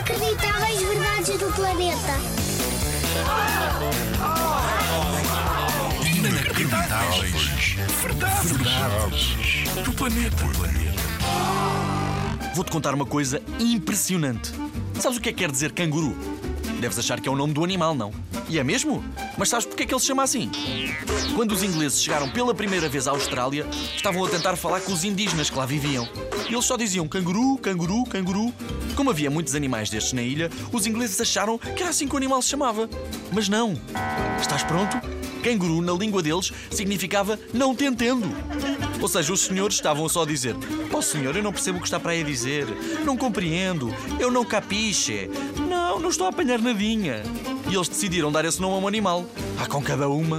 Inacreditáveis verdades do planeta. Inacreditáveis. Verdades. Do planeta. Vou-te contar uma coisa impressionante. Sabes o que é que quer dizer canguru? Deves achar que é o nome do animal, não? E é mesmo? Mas sabes porque é que ele se chama assim? Quando os ingleses chegaram pela primeira vez à Austrália, estavam a tentar falar com os indígenas que lá viviam. E eles só diziam canguru, canguru, canguru. Como havia muitos animais destes na ilha, os ingleses acharam que era assim que o animal se chamava. Mas não. Estás pronto? Canguru, na língua deles, significava não te entendo. Ou seja, os senhores estavam só a dizer: Oh senhor, eu não percebo o que está para aí a dizer. Não compreendo. Eu não capiche. Não, não estou a apanhar nadinha. E eles decidiram dar esse nome a um animal. Ah, com cada uma.